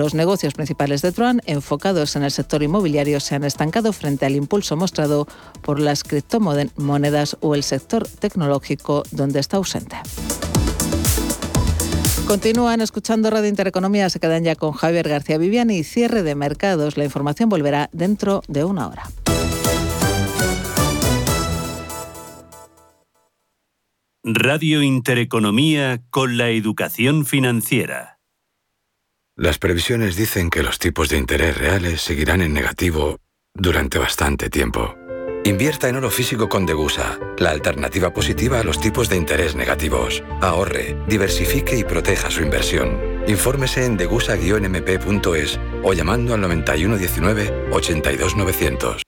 Los negocios principales de Truan, enfocados en el sector inmobiliario, se han estancado frente al impulso mostrado por las criptomonedas o el sector tecnológico, donde está ausente. Continúan escuchando Radio Intereconomía, se quedan ya con Javier García Viviani y cierre de mercados. La información volverá dentro de una hora. Radio Intereconomía con la educación financiera. Las previsiones dicen que los tipos de interés reales seguirán en negativo durante bastante tiempo. Invierta en oro físico con Degusa, la alternativa positiva a los tipos de interés negativos. Ahorre, diversifique y proteja su inversión. Infórmese en degusa-mp.es o llamando al 9119 82900.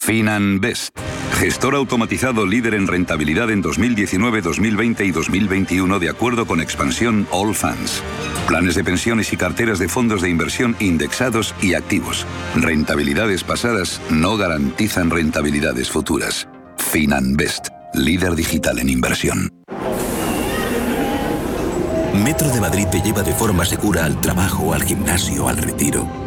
FinanBest, gestor automatizado líder en rentabilidad en 2019, 2020 y 2021 de acuerdo con expansión All Funds. Planes de pensiones y carteras de fondos de inversión indexados y activos. Rentabilidades pasadas no garantizan rentabilidades futuras. FinanBest, líder digital en inversión. Metro de Madrid te lleva de forma segura al trabajo, al gimnasio, al retiro.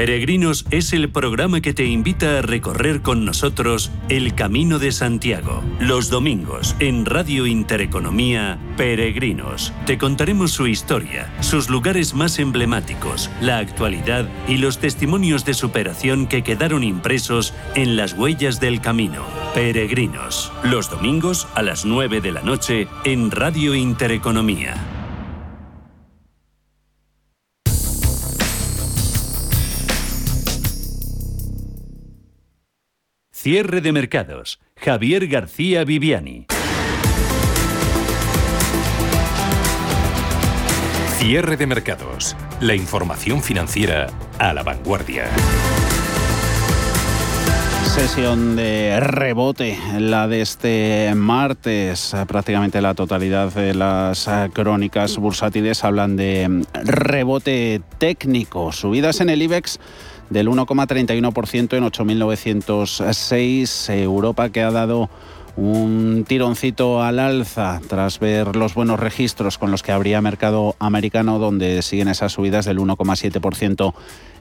Peregrinos es el programa que te invita a recorrer con nosotros el Camino de Santiago. Los domingos en Radio Intereconomía, Peregrinos. Te contaremos su historia, sus lugares más emblemáticos, la actualidad y los testimonios de superación que quedaron impresos en las huellas del camino. Peregrinos. Los domingos a las 9 de la noche en Radio Intereconomía. Cierre de mercados. Javier García Viviani. Cierre de mercados. La información financiera a la vanguardia. Sesión de rebote, la de este martes. Prácticamente la totalidad de las crónicas bursátiles hablan de rebote técnico. Subidas en el IBEX del 1,31% en 8.906. Europa que ha dado un tironcito al alza tras ver los buenos registros con los que habría mercado americano, donde siguen esas subidas del 1,7%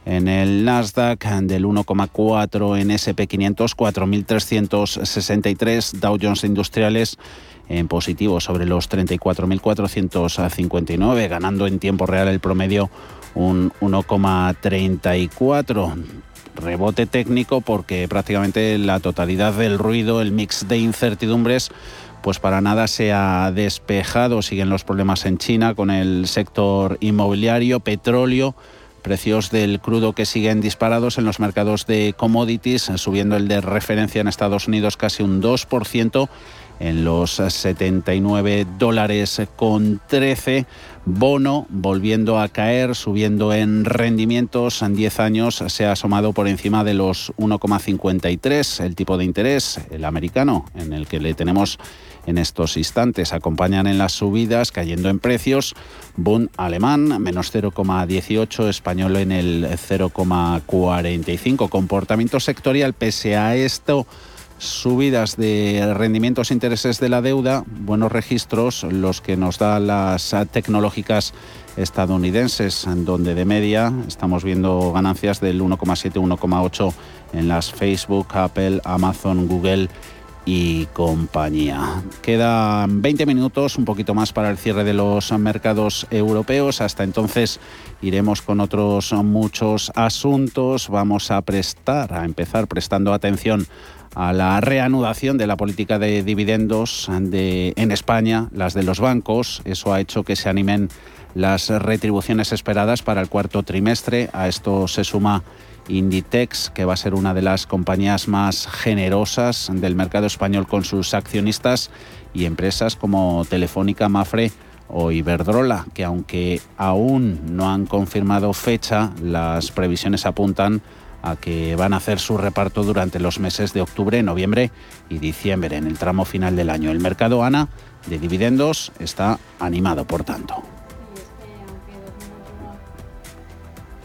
en el Nasdaq, del 1,4% en SP500, 4.363 Dow Jones Industriales en positivo sobre los 34.459, ganando en tiempo real el promedio un 1,34 rebote técnico porque prácticamente la totalidad del ruido, el mix de incertidumbres, pues para nada se ha despejado. Siguen los problemas en China con el sector inmobiliario, petróleo, precios del crudo que siguen disparados en los mercados de commodities, subiendo el de referencia en Estados Unidos casi un 2% en los 79 dólares con 13 bono volviendo a caer, subiendo en rendimientos en 10 años, se ha asomado por encima de los 1,53 el tipo de interés, el americano, en el que le tenemos en estos instantes. Acompañan en las subidas, cayendo en precios, Bund alemán, menos 0,18, español en el 0,45. Comportamiento sectorial, pese a esto subidas de rendimientos e intereses de la deuda, buenos registros, los que nos dan las tecnológicas estadounidenses, donde de media estamos viendo ganancias del 1,7-1,8 en las Facebook, Apple, Amazon, Google y compañía. Quedan 20 minutos, un poquito más para el cierre de los mercados europeos. Hasta entonces iremos con otros muchos asuntos. Vamos a prestar, a empezar prestando atención a la reanudación de la política de dividendos en España, las de los bancos. Eso ha hecho que se animen las retribuciones esperadas para el cuarto trimestre. A esto se suma Inditex, que va a ser una de las compañías más generosas del mercado español con sus accionistas, y empresas como Telefónica, Mafre o Iberdrola, que aunque aún no han confirmado fecha, las previsiones apuntan a que van a hacer su reparto durante los meses de octubre, noviembre y diciembre, en el tramo final del año. El mercado ANA de dividendos está animado, por tanto.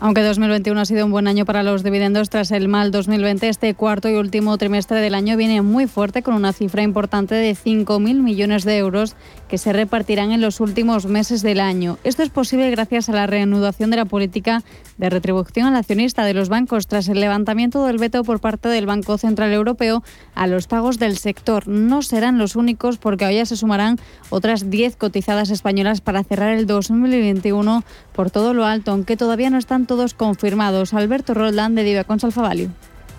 Aunque 2021 ha sido un buen año para los dividendos tras el mal 2020, este cuarto y último trimestre del año viene muy fuerte con una cifra importante de 5.000 millones de euros que se repartirán en los últimos meses del año. Esto es posible gracias a la reanudación de la política de retribución al accionista de los bancos tras el levantamiento del veto por parte del Banco Central Europeo a los pagos del sector. No serán los únicos porque hoy ya se sumarán otras 10 cotizadas españolas para cerrar el 2021 por todo lo alto, aunque todavía no están todos confirmados. Alberto Roldán de Diva Consalfavalio.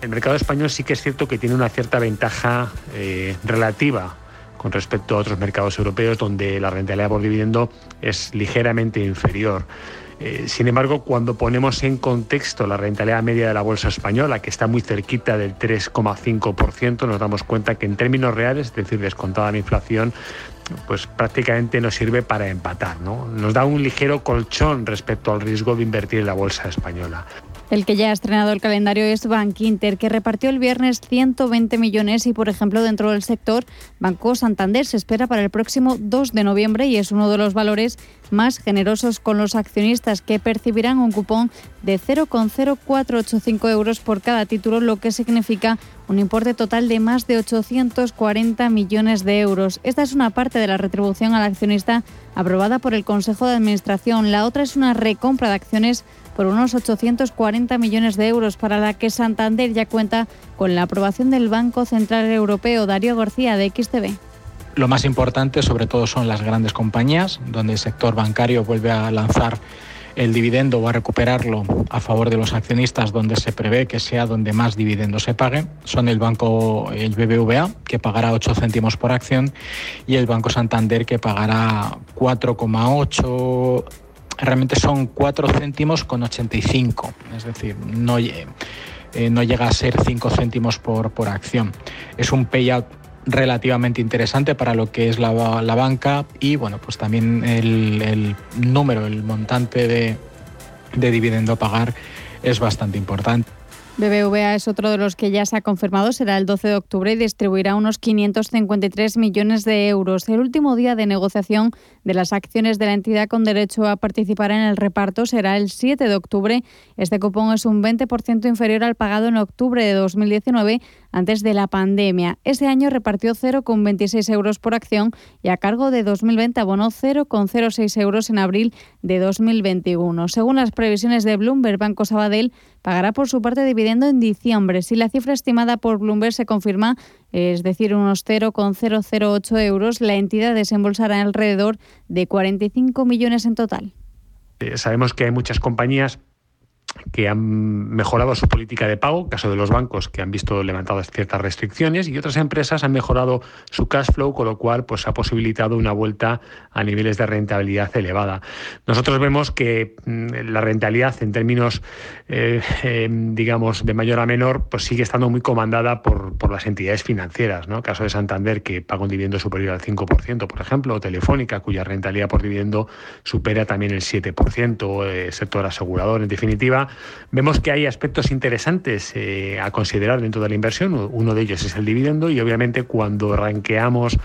El mercado español sí que es cierto que tiene una cierta ventaja eh, relativa con respecto a otros mercados europeos donde la rentabilidad por dividendo es ligeramente inferior. Eh, sin embargo, cuando ponemos en contexto la rentabilidad media de la bolsa española, que está muy cerquita del 3,5%, nos damos cuenta que en términos reales, es decir, descontada la inflación, pues prácticamente nos sirve para empatar. ¿no? Nos da un ligero colchón respecto al riesgo de invertir en la bolsa española. El que ya ha estrenado el calendario es Bank Inter, que repartió el viernes 120 millones y, por ejemplo, dentro del sector, Banco Santander se espera para el próximo 2 de noviembre y es uno de los valores más generosos con los accionistas que percibirán un cupón de 0,0485 euros por cada título, lo que significa un importe total de más de 840 millones de euros. Esta es una parte de la retribución al accionista aprobada por el Consejo de Administración. La otra es una recompra de acciones por unos 840 millones de euros, para la que Santander ya cuenta con la aprobación del Banco Central Europeo. Darío García, de XTV. Lo más importante, sobre todo, son las grandes compañías, donde el sector bancario vuelve a lanzar el dividendo o a recuperarlo a favor de los accionistas donde se prevé que sea donde más dividendo se pague. Son el banco, el BBVA, que pagará 8 céntimos por acción, y el Banco Santander, que pagará 4,8 realmente son 4 céntimos con 85, es decir, no, eh, no llega a ser 5 céntimos por, por acción. Es un payout relativamente interesante para lo que es la, banca y bueno, pues también el, número, el montante de, de dividendo a pagar es bastante importante. BBVA es otro de los que ya se ha confirmado, será el 12 de octubre y distribuirá unos 553 millones de euros. El último día de negociación de las acciones de la entidad con derecho a participar en el reparto será el 7 de octubre. Este cupón es un 20% inferior al pagado en octubre de 2019 antes de la pandemia. Ese año repartió 0,26 euros por acción y a cargo de 2020 abonó 0,06 euros en abril de 2021. Según las previsiones de Bloomberg, Banco Sabadell pagará por su parte dividendo en diciembre. Si la cifra estimada por Bloomberg se confirma, es decir, unos 0,008 euros, la entidad desembolsará alrededor de 45 millones en total. Eh, sabemos que hay muchas compañías que han mejorado su política de pago, caso de los bancos que han visto levantadas ciertas restricciones, y otras empresas han mejorado su cash flow, con lo cual pues, ha posibilitado una vuelta a niveles de rentabilidad elevada. Nosotros vemos que mm, la rentabilidad en términos, eh, em, digamos, de mayor a menor, pues sigue estando muy comandada por, las entidades financieras. ¿no? Caso de Santander, que paga un dividendo superior al 5%, por ejemplo, o Telefónica, cuya rentabilidad por dividendo supera también el 7%, el eh, sector asegurador, en definitiva vemos que hay aspectos interesantes eh, a considerar dentro de la inversión. Uno de ellos es el dividendo y obviamente cuando ranqueamos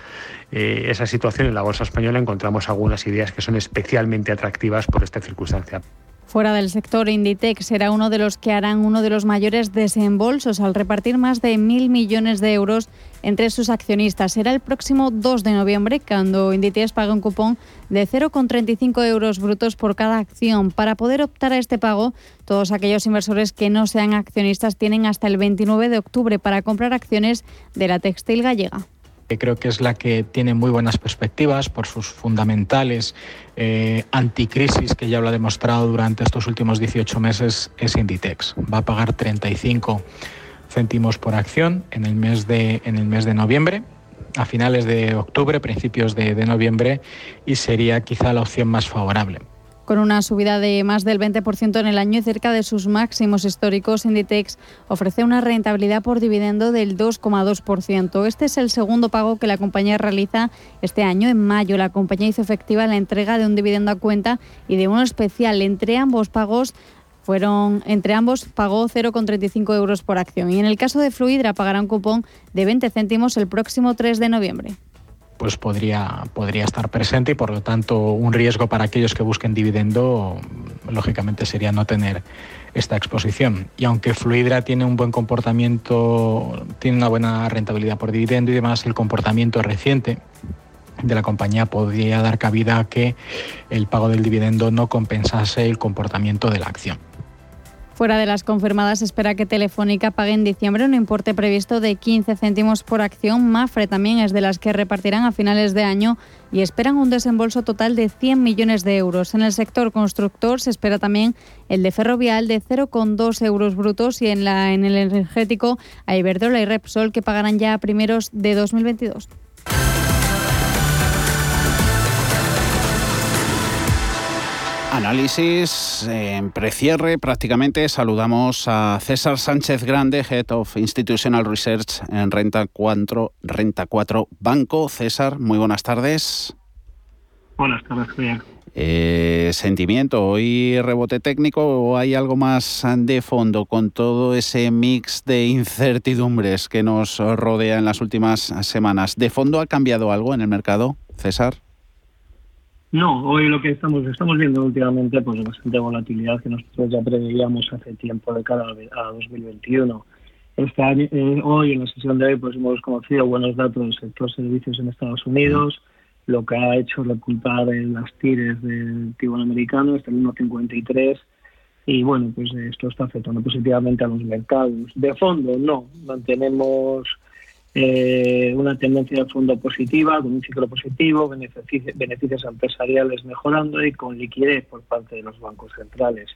eh, esa situación en la bolsa española encontramos algunas ideas que son especialmente atractivas por esta circunstancia. Fuera del sector, Inditex será uno de los que harán uno de los mayores desembolsos al repartir más de mil millones de euros entre sus accionistas. Será el próximo 2 de noviembre cuando Inditex pague un cupón de 0,35 euros brutos por cada acción. Para poder optar a este pago, todos aquellos inversores que no sean accionistas tienen hasta el 29 de octubre para comprar acciones de la textil gallega creo que es la que tiene muy buenas perspectivas por sus fundamentales eh, anticrisis que ya lo ha demostrado durante estos últimos 18 meses es Inditex. Va a pagar 35 céntimos por acción en el mes de, en el mes de noviembre a finales de octubre, principios de noviembre, y sería quizá la opción más favorable. Con una subida de más del 20% en el año y cerca de sus máximos históricos, Inditex ofrece una rentabilidad por dividendo del 2,2%. Este es el segundo pago que la compañía realiza este año. En mayo, la compañía hizo efectiva la entrega de un dividendo a cuenta y de uno especial. Entre ambos pagos fueron, entre ambos pagó 0,35 euros por acción. Y en el caso de Fluidra, pagará un cupón de 20 céntimos el próximo 3 de noviembre pues podría, podría estar presente y por lo tanto un riesgo para aquellos que busquen dividendo, lógicamente sería no tener esta exposición. Y aunque Fluidra tiene un buen comportamiento, tiene una buena rentabilidad por dividendo y demás, el comportamiento reciente de la compañía podría dar cabida a que el pago del dividendo no compensase el comportamiento de la acción. Fuera de las confirmadas, espera que Telefónica pague en diciembre un importe previsto de 15 céntimos por acción. Mafre también es de las que repartirán a finales de año y esperan un desembolso total de 100 millones de euros. En el sector constructor se espera también el de Ferrovial de 0,2 euros brutos y en, la, el energético a Iberdrola y Repsol que pagarán ya a primeros de 2022. Análisis en precierre prácticamente. Saludamos a César Sánchez Grande, Head of Institutional Research en Renta 4, Renta 4 Banco. César, muy buenas tardes. Buenas tardes, Javier. Eh, ¿Sentimiento hoy rebote técnico o hay algo más de fondo con todo ese mix de incertidumbres que nos rodea en las últimas semanas? ¿De fondo ha cambiado algo en el mercado, César? No, hoy lo que estamos estamos viendo últimamente pues bastante volatilidad que nosotros ya preveíamos hace tiempo de cara a 2021. Este año, eh, hoy en la sesión de hoy pues hemos conocido buenos datos del sector servicios en Estados Unidos, lo que ha hecho repuntar en las tires del tibón americano hasta el 1.53 y bueno, pues esto está afectando positivamente a los mercados. De fondo, no, mantenemos eh, una tendencia de fondo positiva, con un ciclo positivo, beneficios, empresariales mejorando y con liquidez por parte de los bancos centrales,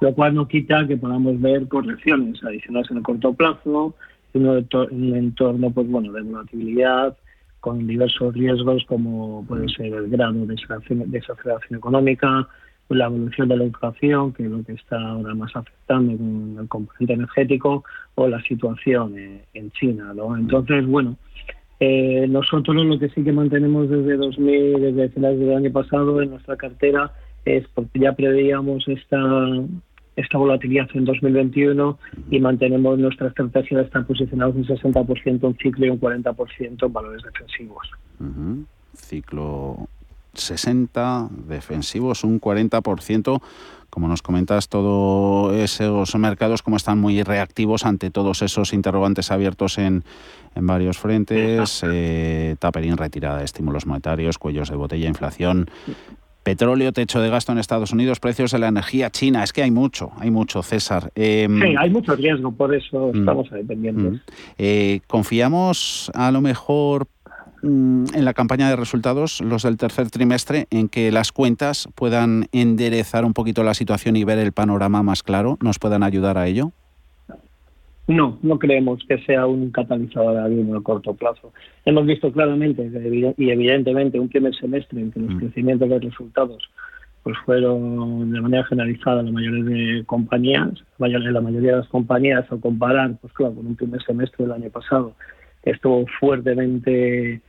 lo cual no quita que podamos ver correcciones adicionales en el corto plazo, en un entorno pues bueno de volatilidad, con diversos riesgos como puede ser el grado de desaceleración económica, la evolución de la inflación, que es lo que está ahora más afectando con el componente energético, o la situación en China. ¿no? Entonces, bueno, eh, nosotros lo que sí que mantenemos desde 2000, desde finales del año pasado en nuestra cartera es porque ya preveíamos esta esta volatilidad en 2021 y mantenemos nuestra estrategia de estar posicionados un 60% en ciclo y un 40% en valores defensivos. Ciclo 60, defensivos un 40%. Como nos comentas, todos esos mercados como están muy reactivos ante todos esos interrogantes abiertos en, en varios frentes, eh, tapering, retirada de estímulos monetarios, cuellos de botella, inflación, petróleo, techo de gasto en Estados Unidos, precios de la energía china. Es que hay mucho, hay mucho, César. Em, sí, hay mucho riesgo, por eso mm, estamos. Mm. Eh, ¿Confiamos a lo mejor en la campaña de resultados, los del tercer trimestre, en que las cuentas puedan enderezar un poquito la situación y ver el panorama más claro? ¿Nos puedan ayudar a ello? No, no creemos que sea un catalizador a el corto plazo. Hemos visto claramente y evidentemente un primer semestre en que los mm. crecimientos de resultados pues fueron de manera generalizada la mayoría de compañías, la mayoría de las compañías, al comparar pues claro, con un primer semestre del año pasado, estuvo fuertemente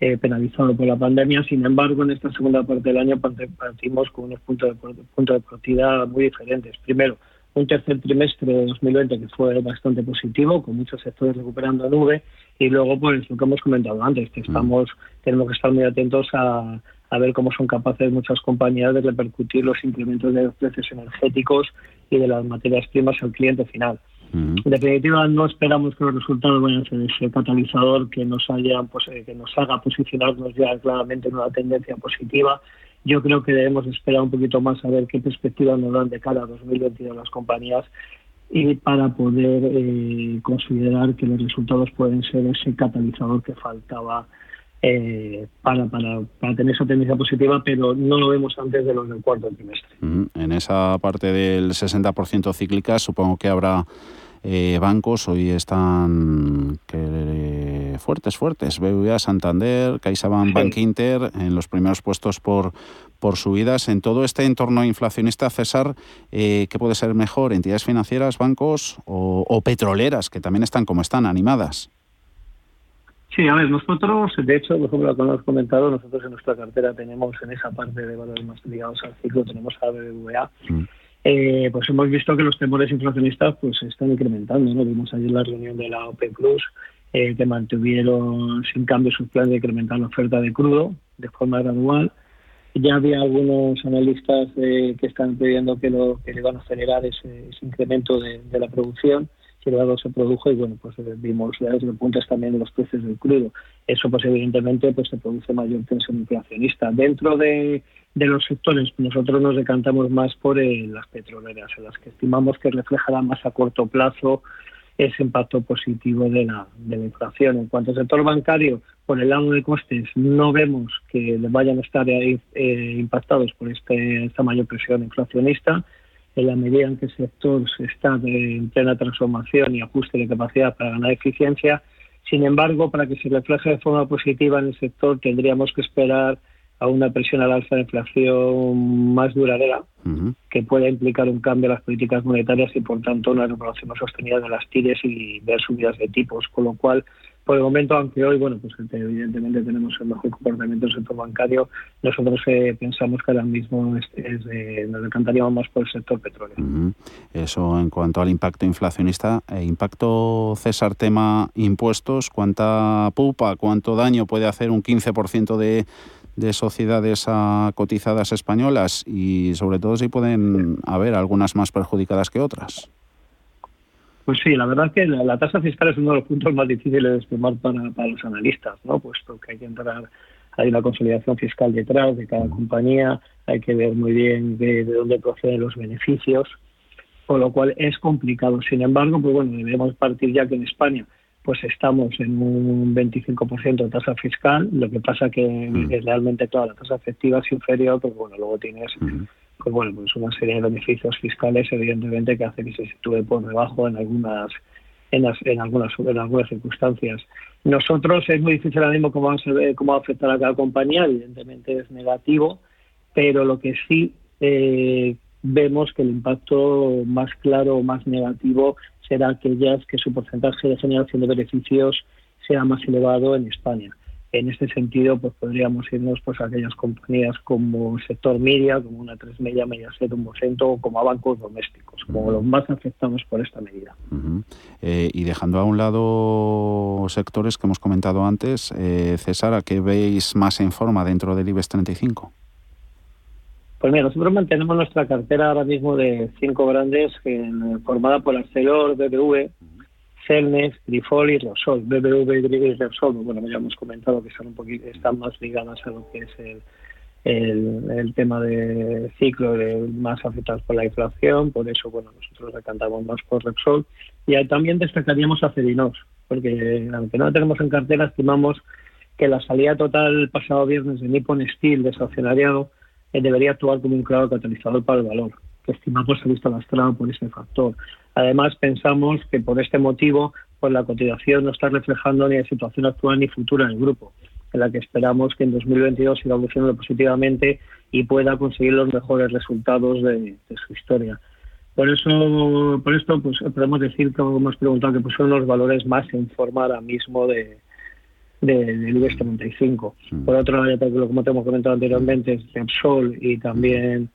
eh, penalizado por la pandemia. Sin embargo, en esta segunda parte del año partimos con unos puntos de, punto de partida muy diferentes. Primero, un tercer trimestre de 2020 que fue bastante positivo, con muchos sectores recuperando nube, y luego, pues lo que hemos comentado antes, que estamos, tenemos que estar muy atentos a, a ver cómo son capaces muchas compañías de repercutir los incrementos de los precios energéticos y de las materias primas al cliente final. En definitiva, no esperamos que los resultados vayan a ser ese catalizador que nos haya, pues, eh, que nos haga posicionarnos ya claramente en una tendencia positiva. Yo creo que debemos esperar un poquito más a ver qué perspectivas nos dan de cara a 2022 las compañías y para poder eh, considerar que los resultados pueden ser ese catalizador que faltaba eh, para, para, para, tener esa tendencia positiva, pero no lo vemos antes de los del cuarto trimestre. En esa parte del 60% cíclica, supongo que habrá eh, bancos, hoy están que, fuertes, fuertes. BBVA, Santander, CaixaBank, Bank Inter, en los primeros puestos por, por subidas. En todo este entorno inflacionista, César, eh, ¿qué puede ser mejor? ¿Entidades financieras, bancos o, o petroleras, que también están como están, animadas? Sí, a ver, nosotros, de hecho, por ejemplo, como hemos comentado, nosotros en nuestra cartera tenemos en esa parte de valores más ligados al ciclo, tenemos a BBVA. Eh, pues hemos visto que los temores inflacionistas pues están incrementando. ¿no? Vimos ayer la reunión de la OPEP Plus eh, que mantuvieron sin cambio sus planes de incrementar la oferta de crudo de forma gradual. Ya había algunos analistas eh, que están pidiendo que lo que le van a acelerar ese, incremento de la producción que luego se produjo y bueno pues eh, vimos desde puntos también de los precios del crudo eso pues evidentemente pues se produce mayor tensión inflacionista dentro de, de los sectores nosotros nos decantamos más por eh, las petroleras en las que estimamos que reflejará más a corto plazo ese impacto positivo de la, de la inflación. En cuanto al sector bancario, por el lado de costes, no vemos que vayan a estar eh, impactados por este, esta mayor presión inflacionista en la medida en que el sector está en plena transformación y ajuste de capacidad para ganar eficiencia. Sin embargo, para que se refleje de forma positiva en el sector, tendríamos que esperar a una presión al alza de inflación más duradera, que pueda implicar un cambio en las políticas monetarias y, por tanto, una recuperación sostenida de las tires y ver subidas de tipos. Con lo cual, por el momento, aunque hoy, bueno, pues evidentemente tenemos el mejor comportamiento del sector bancario, nosotros eh, pensamos que ahora mismo es, nos encantaríamos más por el sector petróleo. Eso en cuanto al impacto inflacionista. Eh, impacto, César, tema impuestos, ¿cuánta pupa, cuánto daño puede hacer un 15% de de sociedades cotizadas españolas y sobre todo si pueden haber algunas más perjudicadas que otras. Pues sí, la verdad es que la, tasa fiscal es uno de los puntos más difíciles de estimar para, los analistas, ¿no? Puesto que hay que entrar, hay una consolidación fiscal detrás de cada compañía, hay que ver muy bien de, dónde proceden los beneficios, con lo cual es complicado. Sin embargo, pues bueno, debemos partir ya que en España pues estamos en un 25% de tasa fiscal, lo que pasa que realmente, claro, la tasa efectiva es inferior, pero bueno, luego tienes pues bueno, pues una serie de beneficios fiscales, evidentemente, que hace que se sitúe por debajo en algunas en, en algunas en algunas circunstancias. Nosotros es muy difícil ahora mismo cómo, vamos a ver, cómo va a afectar a cada compañía, evidentemente es negativo, pero lo que sí eh, vemos que el impacto más claro o más negativo será aquellas que su porcentaje de generación de beneficios sea más elevado en España. En este sentido, pues podríamos irnos pues, a aquellas compañías como sector media, como una 3 Media, Mediaset, un Mosento o como a bancos domésticos, como los más afectados por esta medida. Eh, y dejando a un lado sectores que hemos comentado antes, eh, César, ¿a qué veis más en forma dentro del IBEX 35? Pues mira, nosotros mantenemos nuestra cartera ahora mismo de cinco grandes formada por Arcelor, BBV, Celnex, Grifol y Repsol. BBV y Repsol, bueno, ya hemos comentado que están un poquito, están más ligadas a lo que es el, el, tema de ciclo más afectados por la inflación, por eso bueno nosotros recantamos más por Repsol y también destacaríamos a Cerinos, porque aunque no la tenemos en cartera, estimamos que la salida total el pasado viernes de Nippon Steel de debería actuar como un claro catalizador para el valor, que estimamos se ha visto lastrado por ese factor. Además, pensamos que por este motivo, pues la cotización no está reflejando ni la situación actual ni futura en el grupo, en la que esperamos que en 2022 siga evolucionando positivamente y pueda conseguir los mejores resultados de, su historia. Por eso, por esto, pues podemos decir, como hemos preguntado, que pues, son los valores más en forma ahora mismo de, del IBEX 35. Mm. Por otro lado, como te hemos comentado anteriormente, es Repsol y también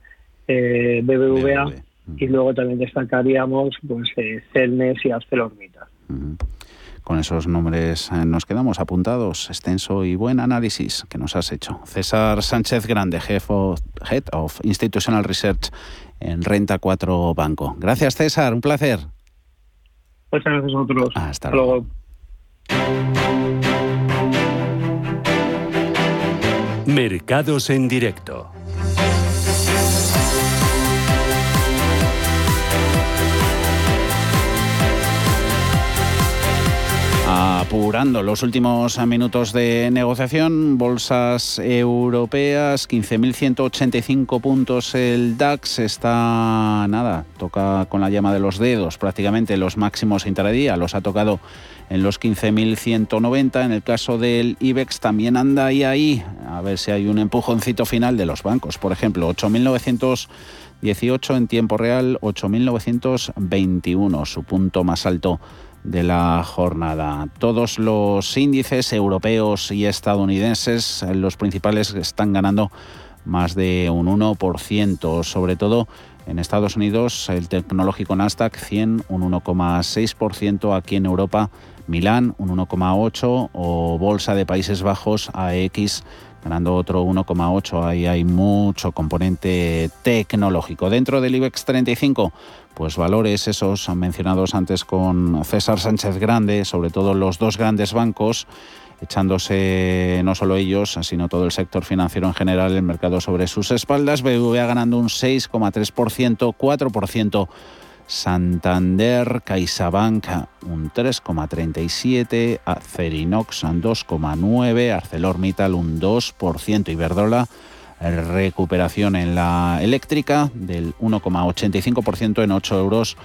eh, BBVA. Y luego también destacaríamos pues eh, Celnes y ArcelorMittal. Con esos nombres eh, nos quedamos apuntados. Extenso y buen análisis que nos has hecho. César Sánchez Grande, Head of, Head of Institutional Research en Renta 4 Banco. Gracias, César. Un placer. Muchas gracias a vosotros. Hasta luego. Mercados en directo. Apurando los últimos minutos de negociación, bolsas europeas, 15.185 puntos el DAX, está nada, toca con la llama de los dedos prácticamente los máximos intradía, los ha tocado en los 15.190. En el caso del IBEX también anda ahí, ahí, a ver si hay un empujoncito final de los bancos. Por ejemplo, 8.918 en tiempo real, 8.921, su punto más alto de la jornada. Todos los índices europeos y estadounidenses, los principales, están ganando más de un 1%, sobre todo en Estados Unidos el tecnológico Nasdaq 100 un 1,6%, aquí en Europa Milán un 1,8% o Bolsa de Países Bajos AX ganando otro 1,8. Ahí hay mucho componente tecnológico. Dentro del IBEX 35, pues valores esos mencionados antes con César Sánchez Grande, sobre todo los dos grandes bancos, echándose no solo ellos, sino todo el sector financiero en general, el mercado sobre sus espaldas. BBVA ganando un 6,3%, 4%. Santander, CaixaBank un 3,37, Acerinox un 2,9, ArcelorMittal un 2%, Iberdrola recuperación en la eléctrica del 1,85% en 8 euros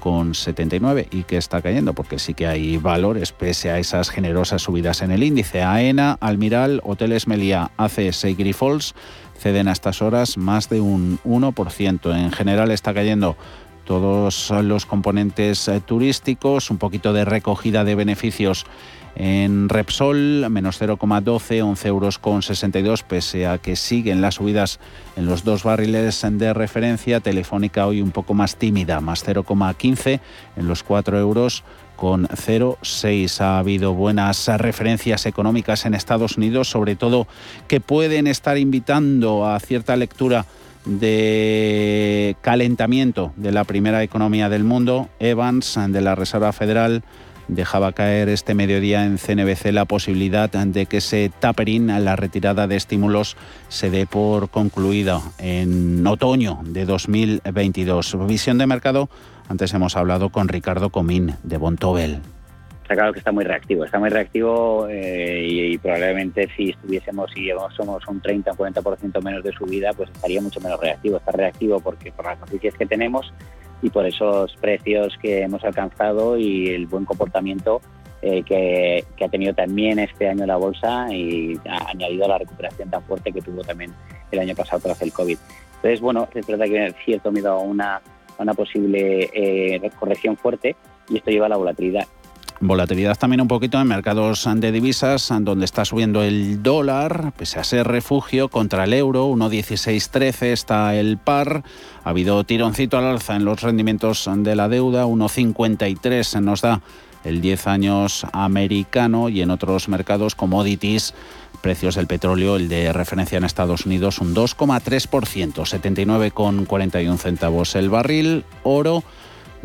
con 79 y que está cayendo porque sí que hay valores pese a esas generosas subidas en el índice. AENA, Almiral, Hoteles Meliá, ACS y Grifols ceden a estas horas más de un 1%. En general está cayendo todos los componentes eh, turísticos, un poquito de recogida de beneficios en Repsol, menos 0,12, 11 euros con 62, pese a que siguen las subidas en los dos barriles de referencia. Telefónica hoy un poco más tímida, más 0,15 en los 4 euros con 0,6. Ha habido buenas referencias económicas en Estados Unidos, sobre todo que pueden estar invitando a cierta lectura de calentamiento de la primera economía del mundo. Evans, de la Reserva Federal, dejaba caer este mediodía en CNBC la posibilidad de que ese tapering, la retirada de estímulos, se dé por concluida en otoño de 2022. Visión de mercado, antes hemos hablado con Ricardo Comín de Bontobel está claro que está muy reactivo, está muy reactivo eh, y, probablemente si estuviésemos y somos un 30 o 40% menos de subida, pues estaría mucho menos reactivo. Está reactivo porque por las noticias que tenemos y por esos precios que hemos alcanzado y el buen comportamiento eh, que, ha tenido también este año la bolsa y ha añadido a la recuperación tan fuerte que tuvo también el año pasado tras el COVID. Entonces, bueno, es verdad que cierto miedo a una, una posible eh, corrección fuerte y esto lleva a la volatilidad. Volatilidad también un poquito en mercados de divisas, donde está subiendo el dólar, pese a ser refugio contra el euro, 1,1613 está el par. Ha habido tironcito al alza en los rendimientos de la deuda, 1,53 nos da el 10 años americano y en otros mercados commodities precios del petróleo, el de referencia en Estados Unidos un 2,3%, 79,41 centavos el barril, oro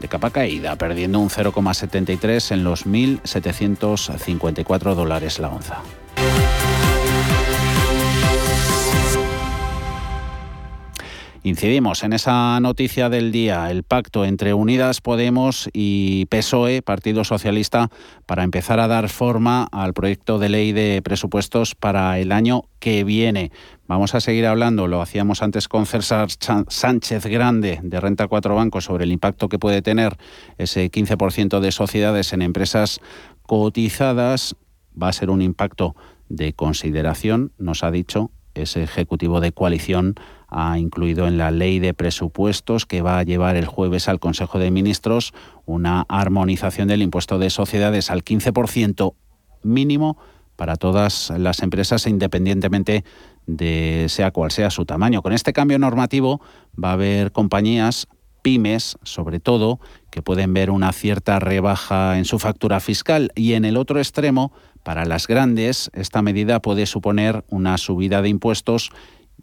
de capa caída, perdiendo un 0,73 en los 1.754 dólares la onza. Incidimos en esa noticia del día, el pacto entre Unidas Podemos y PSOE, Partido Socialista, para empezar a dar forma al proyecto de ley de presupuestos para el año que viene. Vamos a seguir hablando, lo hacíamos antes con César Sánchez Grande de Renta 4 Bancos sobre el impacto que puede tener ese 15% de sociedades en empresas cotizadas. Va a ser un impacto de consideración, nos ha dicho ese ejecutivo de coalición ha incluido en la ley de presupuestos que va a llevar el jueves al Consejo de Ministros una armonización del impuesto de sociedades al 15% mínimo para todas las empresas independientemente de sea cual sea su tamaño. Con este cambio normativo va a haber compañías pymes, sobre todo, que pueden ver una cierta rebaja en su factura fiscal. Y en el otro extremo, para las grandes, esta medida puede suponer una subida de impuestos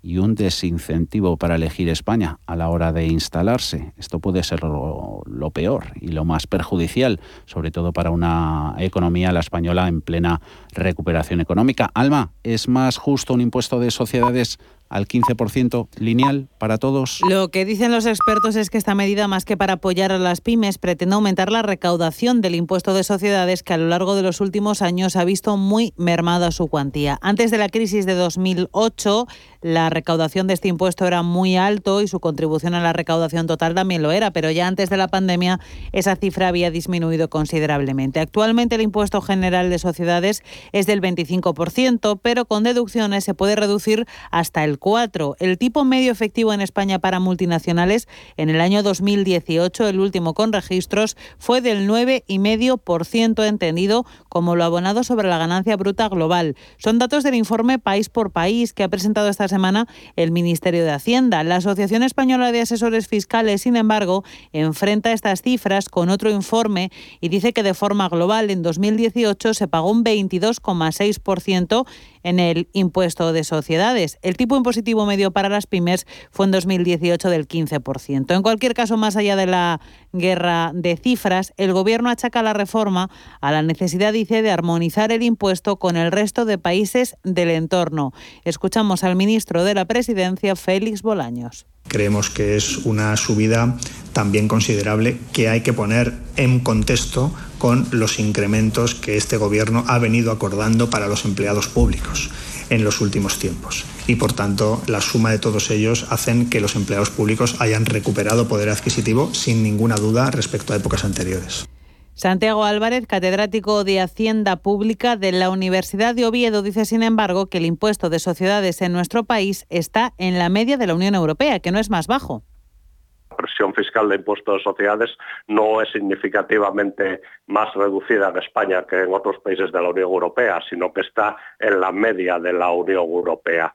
y un desincentivo para elegir España a la hora de instalarse. Esto puede ser lo, peor y lo más perjudicial, sobre todo para una economía, la española, en plena recuperación económica. Alma, ¿es más justo un impuesto de sociedades al 15% lineal para todos? Lo que dicen los expertos es que esta medida, más que para apoyar a las pymes, pretende aumentar la recaudación del impuesto de sociedades que a lo largo de los últimos años ha visto muy mermada su cuantía. Antes de la crisis de 2008, la recaudación de este impuesto era muy alto y su contribución a la recaudación total también lo era, pero ya antes de la pandemia esa cifra había disminuido considerablemente. Actualmente el impuesto general de sociedades es del 25%, pero con deducciones se puede reducir hasta el 4. El tipo medio efectivo en España para multinacionales en el año 2018, el último con registros, fue del 9,5% entendido como lo abonado sobre la ganancia bruta global. Son datos del informe País por País que ha presentado esta semana el Ministerio de Hacienda. La Asociación Española de Asesores Fiscales, sin embargo, enfrenta estas cifras con otro informe y dice que de forma global en 2018 se pagó un 22,6% en el impuesto de sociedades. El tipo impositivo medio para las pymes fue en 2018 del 15%. En cualquier caso, más allá de la guerra de cifras, el Gobierno achaca la reforma a la necesidad, dice, de armonizar el impuesto con el resto de países del entorno. Escuchamos al ministro de la Presidencia, Félix Bolaños. Creemos que es una subida también considerable que hay que poner en contexto con los incrementos que este Gobierno ha venido acordando para los empleados públicos en los últimos tiempos. Y por tanto, la suma de todos ellos hacen que los empleados públicos hayan recuperado poder adquisitivo sin ninguna duda respecto a épocas anteriores. Santiago Álvarez, catedrático de Hacienda Pública de la Universidad de Oviedo, dice, sin embargo, que el impuesto de sociedades en nuestro país está en la media de la Unión Europea, que no es más bajo presión fiscal de impuestos de sociedades no es significativamente más reducida en España que en otros países de la Unión Europea, sino que está en la media de la Unión Europea.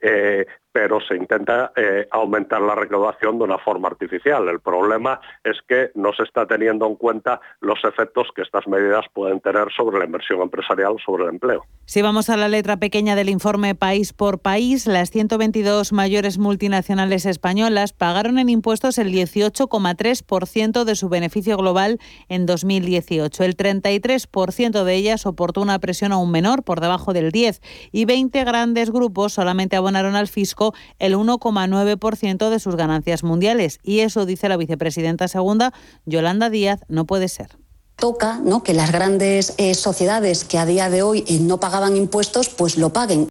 Eh, pero se intenta eh, aumentar la recaudación de una forma artificial. El problema es que no se está teniendo en cuenta los efectos que estas medidas pueden tener sobre la inversión empresarial, sobre el empleo. Si vamos a la letra pequeña del informe país por país, las 122 mayores multinacionales españolas pagaron en impuestos el 18,3% de su beneficio global en 2018. El 33% de ellas soportó una presión aún menor, por debajo del 10, y 20 grandes grupos solamente abonaron al fisco el 1,9% de sus ganancias mundiales. Y eso, dice la vicepresidenta segunda, Yolanda Díaz, no puede ser toca ¿no? que las grandes eh, sociedades que a día de hoy eh, no pagaban impuestos, pues lo paguen.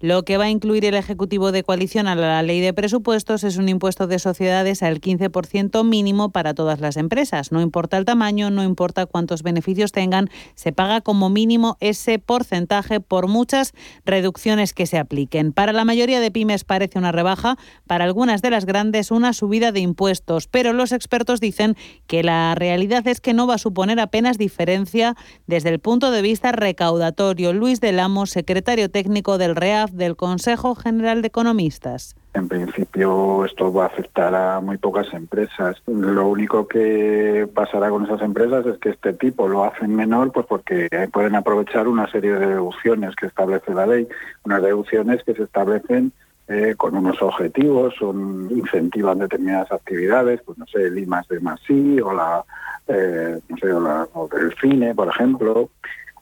Lo que va a incluir el Ejecutivo de coalición a la ley de presupuestos es un impuesto de sociedades al 15% mínimo para todas las empresas. No importa el tamaño, no importa cuántos beneficios tengan, se paga como mínimo ese porcentaje por muchas reducciones que se apliquen. Para la mayoría de pymes parece una rebaja, para algunas de las grandes una subida de impuestos, pero los expertos dicen que la realidad es que no va a suponer apenas diferencia desde el punto de vista recaudatorio. Luis Delamo, secretario técnico del del Consejo General de Economistas. En principio esto va a afectar a muy pocas empresas. Lo único que pasará con esas empresas es que este tipo lo hacen menor pues porque pueden aprovechar una serie de deducciones que establece la ley, unas deducciones que se establecen eh, con unos objetivos, son, incentivan determinadas actividades, pues no sé, el I de más o la, eh, no sé, o, el FINE, por ejemplo.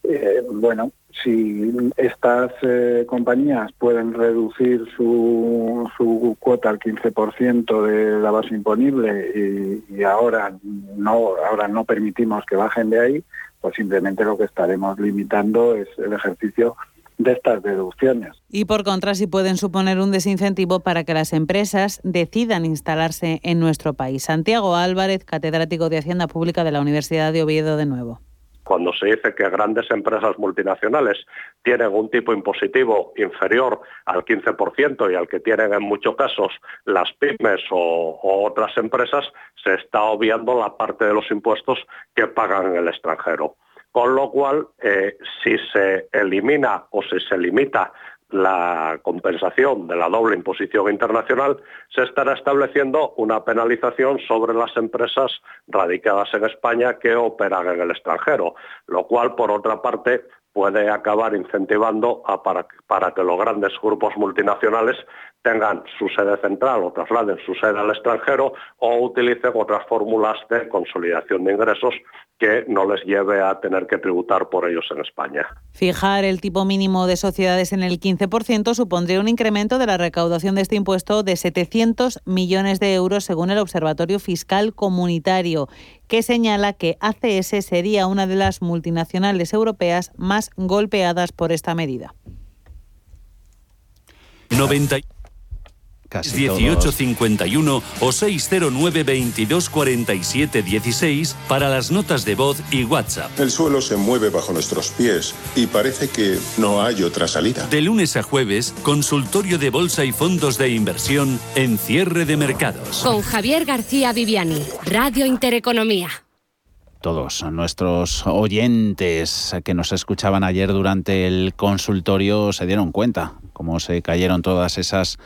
Eh, bueno, si estas eh, compañías pueden reducir su, su, cuota al 15% de la base imponible y, ahora no ahora no permitimos que bajen de ahí, pues simplemente lo que estaremos limitando es el ejercicio de estas deducciones. Y por contra, si pueden suponer un desincentivo para que las empresas decidan instalarse en nuestro país. Santiago Álvarez, catedrático de Hacienda Pública de la Universidad de Oviedo de nuevo cuando se dice que grandes empresas multinacionales tienen un tipo impositivo inferior al 15% y al que tienen en muchos casos las pymes o, otras empresas, se está obviando la parte de los impuestos que pagan en el extranjero. Con lo cual, eh, si se elimina o si se limita la compensación de la doble imposición internacional, se estará estableciendo una penalización sobre las empresas radicadas en España que operan en el extranjero, lo cual, por otra parte, puede acabar incentivando para, para, que los grandes grupos multinacionales tengan su sede central o trasladen su sede al extranjero o utilicen otras fórmulas de consolidación de ingresos que no les lleve a tener que tributar por ellos en España. Fijar el tipo mínimo de sociedades en el 15% supondría un incremento de la recaudación de este impuesto de 700 millones de euros según el Observatorio Fiscal Comunitario, que señala que ACS sería una de las multinacionales europeas más golpeadas por esta medida. 90 1851 o 609 22 47 16 para las notas de voz y WhatsApp. El suelo se mueve bajo nuestros pies y parece que no hay otra salida. De lunes a jueves, consultorio de bolsa y fondos de inversión en cierre de mercados. Con Javier García Viviani, Radio Intereconomía todos nuestros oyentes que nos escuchaban ayer durante el consultorio se dieron cuenta cómo se cayeron todas esas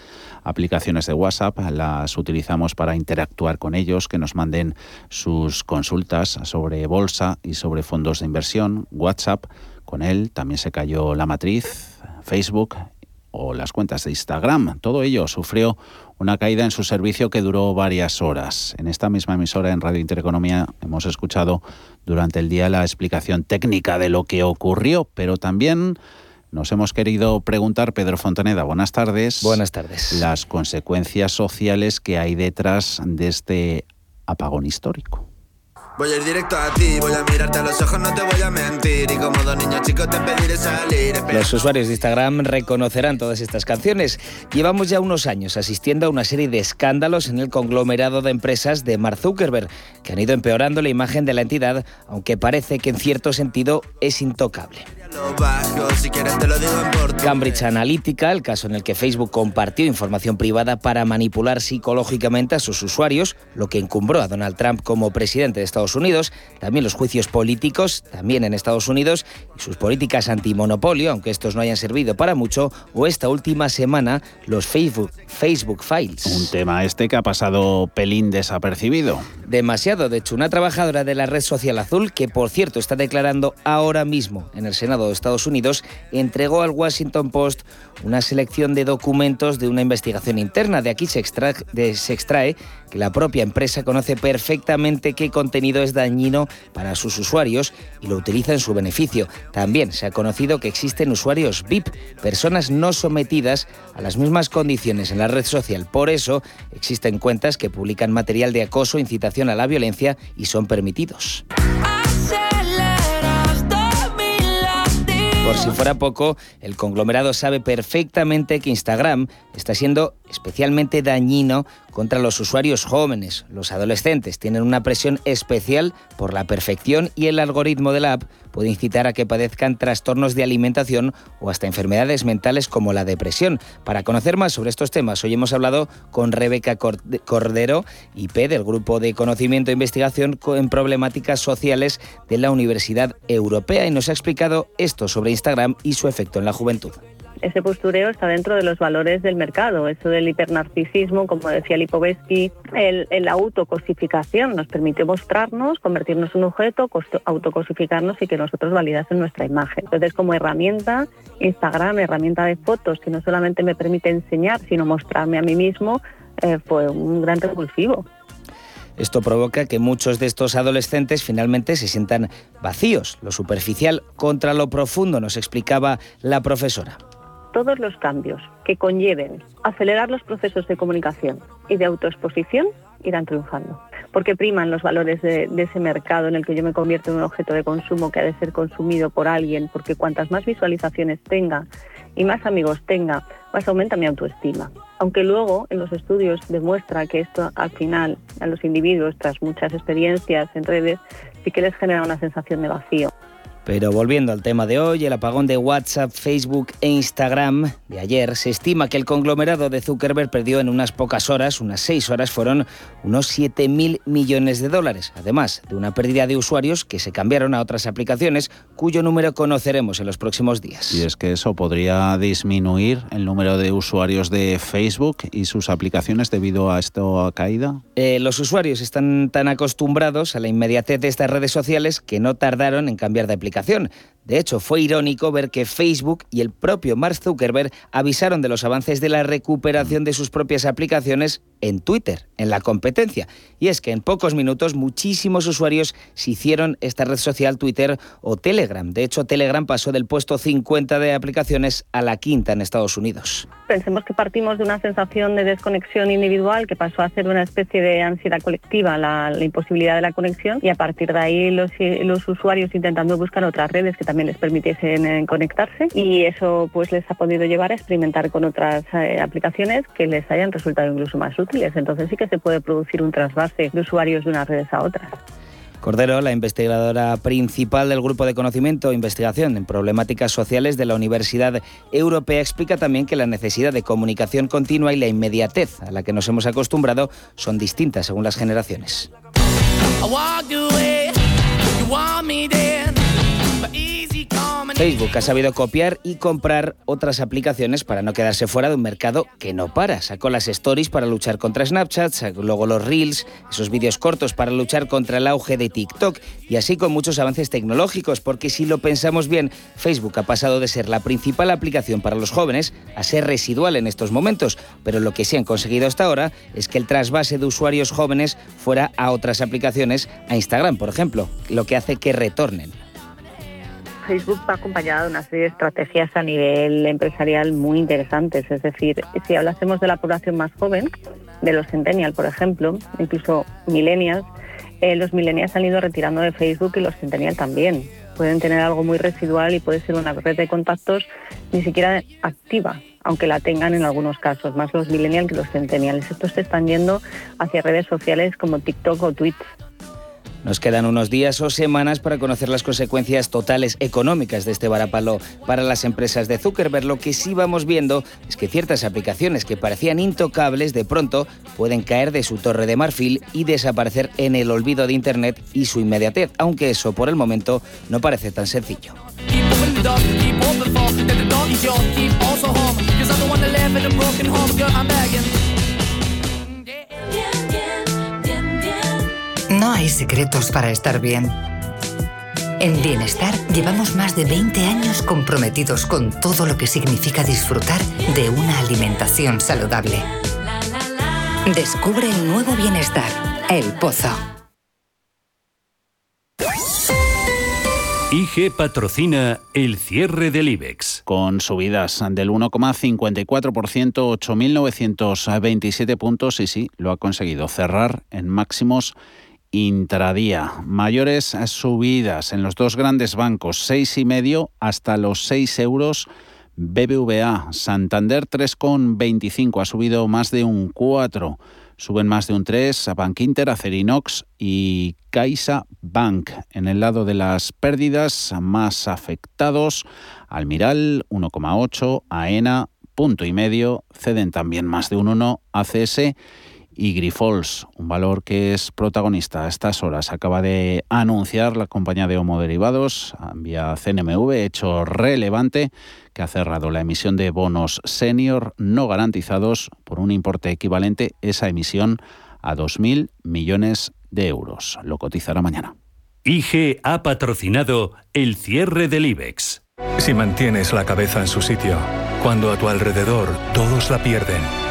aplicaciones de WhatsApp, las utilizamos para interactuar con ellos, que nos manden sus consultas sobre bolsa y sobre fondos de inversión. WhatsApp, con él también se cayó la matriz, Facebook o las cuentas de Instagram. Todo ello sufrió una caída en su servicio que duró varias horas. En esta misma emisora en Radio Intereconomía hemos escuchado durante el día la explicación técnica de lo que ocurrió, pero también nos hemos querido preguntar, Pedro Fontaneda, buenas tardes. Buenas tardes. Las consecuencias sociales que hay detrás de este apagón histórico. Voy a ir directo a ti, voy a mirarte a los ojos, no te voy a mentir. Y como dos niños chicos te pediré salir. Los usuarios de Instagram reconocerán todas estas canciones. Llevamos ya unos años asistiendo a una serie de escándalos en el conglomerado de empresas de Mark Zuckerberg, que han ido empeorando la imagen de la entidad, aunque parece que en cierto sentido es intocable. Cambridge Analytica, el caso en el que Facebook compartió información privada para manipular psicológicamente a sus usuarios, lo que encumbró a Donald Trump como presidente de Estados Unidos, también los juicios políticos, también en Estados Unidos, y sus políticas antimonopolio, aunque estos no hayan servido para mucho, o esta última semana los Facebook, Facebook Files. Un tema este que ha pasado pelín desapercibido. Demasiado, de hecho, una trabajadora de la red social azul, que por cierto está declarando ahora mismo en el Senado de Estados Unidos entregó al Washington Post una selección de documentos de una investigación interna. De aquí se extrae, se extrae que la propia empresa conoce perfectamente qué contenido es dañino para sus usuarios y lo utiliza en su beneficio. También se ha conocido que existen usuarios VIP, personas no sometidas a las mismas condiciones en la red social. Por eso existen cuentas que publican material de acoso, incitación a la violencia y son permitidos. Por si fuera poco, el conglomerado sabe perfectamente que Instagram está siendo especialmente dañino contra los usuarios jóvenes. Los adolescentes tienen una presión especial por la perfección y el algoritmo de la app puede incitar a que padezcan trastornos de alimentación o hasta enfermedades mentales como la depresión. Para conocer más sobre estos temas, hoy hemos hablado con Rebeca Cordero, IP del Grupo de Conocimiento e Investigación en Problemáticas Sociales de la Universidad Europea y nos ha explicado esto sobre Instagram y su efecto en la juventud ese postureo está dentro de los valores del mercado. Eso del hipernarcisismo, como decía Lipovetsky, el, la autocosificación nos permite mostrarnos, convertirnos en un objeto, autocosificarnos y que nosotros validasen nuestra imagen. Entonces, como herramienta, Instagram, herramienta de fotos, que no solamente me permite enseñar, sino mostrarme a mí mismo, eh, fue un gran revulsivo. Esto provoca que muchos de estos adolescentes finalmente se sientan vacíos, lo superficial contra lo profundo, nos explicaba la profesora todos los cambios que conlleven acelerar los procesos de comunicación y de autoexposición irán triunfando. Porque priman los valores de, ese mercado en el que yo me convierto en un objeto de consumo que ha de ser consumido por alguien, porque cuantas más visualizaciones tenga y más amigos tenga, más aumenta mi autoestima. Aunque luego en los estudios demuestra que esto al final a los individuos, tras muchas experiencias en redes, sí que les genera una sensación de vacío. Pero volviendo al tema de hoy, el apagón de WhatsApp, Facebook e Instagram de ayer, se estima que el conglomerado de Zuckerberg perdió en unas pocas horas, unas seis horas, fueron unos 7.000 millones de dólares, además de una pérdida de usuarios que se cambiaron a otras aplicaciones cuyo número conoceremos en los próximos días. Y es que eso podría disminuir el número de usuarios de Facebook y sus aplicaciones debido a esta caída. Eh, los usuarios están tan acostumbrados a la inmediatez de estas redes sociales que no tardaron en cambiar de aplicación comunicación de hecho, fue irónico ver que Facebook y el propio Mark Zuckerberg avisaron de los avances de la recuperación de sus propias aplicaciones en Twitter, en la competencia. Y es que en pocos minutos muchísimos usuarios se hicieron esta red social Twitter o Telegram. De hecho, Telegram pasó del puesto 50 de aplicaciones a la quinta en Estados Unidos. Pensemos que partimos de una sensación de desconexión individual que pasó a ser una especie de ansiedad colectiva, la, imposibilidad de la conexión, y a partir de ahí los, los usuarios intentando buscar otras redes que también les permitiesen eh, conectarse y eso pues les ha podido llevar a experimentar con otras eh, aplicaciones que les hayan resultado incluso más útiles. Entonces sí que se puede producir un trasvase de usuarios de unas redes a otras. Cordero, la investigadora principal del Grupo de Conocimiento e Investigación en Problemáticas Sociales de la Universidad Europea, explica también que la necesidad de comunicación continua y la inmediatez a la que nos hemos acostumbrado son distintas según las generaciones. Facebook ha sabido copiar y comprar otras aplicaciones para no quedarse fuera de un mercado que no para. Sacó las stories para luchar contra Snapchat, luego los reels, esos vídeos cortos para luchar contra el auge de TikTok y así con muchos avances tecnológicos, porque si lo pensamos bien, Facebook ha pasado de ser la principal aplicación para los jóvenes a ser residual en estos momentos, pero lo que sí han conseguido hasta ahora es que el trasvase de usuarios jóvenes fuera a otras aplicaciones, a Instagram, por ejemplo, lo que hace que retornen. Facebook va acompañado de una serie de estrategias a nivel empresarial muy interesantes. Es decir, si hablásemos de la población más joven, de los centennials, por ejemplo, incluso millennials, eh, los millennials han ido retirando de Facebook y los centennials también. Pueden tener algo muy residual y puede ser una red de contactos ni siquiera activa, aunque la tengan en algunos casos, más los millennials que los centennials. Estos se están yendo hacia redes sociales como TikTok o Twitch. Nos quedan unos días o semanas para conocer las consecuencias totales económicas de este varapalo para las empresas de Zuckerberg. Lo que sí vamos viendo es que ciertas aplicaciones que parecían intocables de pronto pueden caer de su torre de marfil y desaparecer en el olvido de Internet y su inmediatez, aunque eso por el momento no parece tan sencillo. No hay secretos para estar bien. En Bienestar llevamos más de 20 años comprometidos con todo lo que significa disfrutar de una alimentación saludable. Descubre el nuevo Bienestar, El Pozo. IG patrocina el cierre del IBEX. Con subidas del 1,54%, 8.927 puntos y sí, lo ha conseguido cerrar en máximos intradía. Mayores subidas en los dos grandes bancos, seis y medio hasta los 6 euros. BBVA, Santander 3,25 ha subido más de un 4. Suben más de un 3 a Bank Inter, Acerinox y Caixa Bank. En el lado de las pérdidas más afectados, Almiral 1,8, AENA punto y medio, ceden también más de un 1, ACS y Grifols, un valor que es protagonista a estas horas. Acaba de anunciar la compañía de homoderivados vía CNMV, hecho relevante, que ha cerrado la emisión de bonos senior no garantizados por un importe equivalente esa emisión a 2.000 millones de euros. Lo cotizará mañana. IG ha patrocinado el cierre del IBEX. Si mantienes la cabeza en su sitio, cuando a tu alrededor todos la pierden,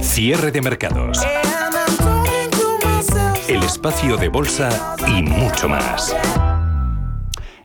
Cierre de mercados. El espacio de bolsa y mucho más.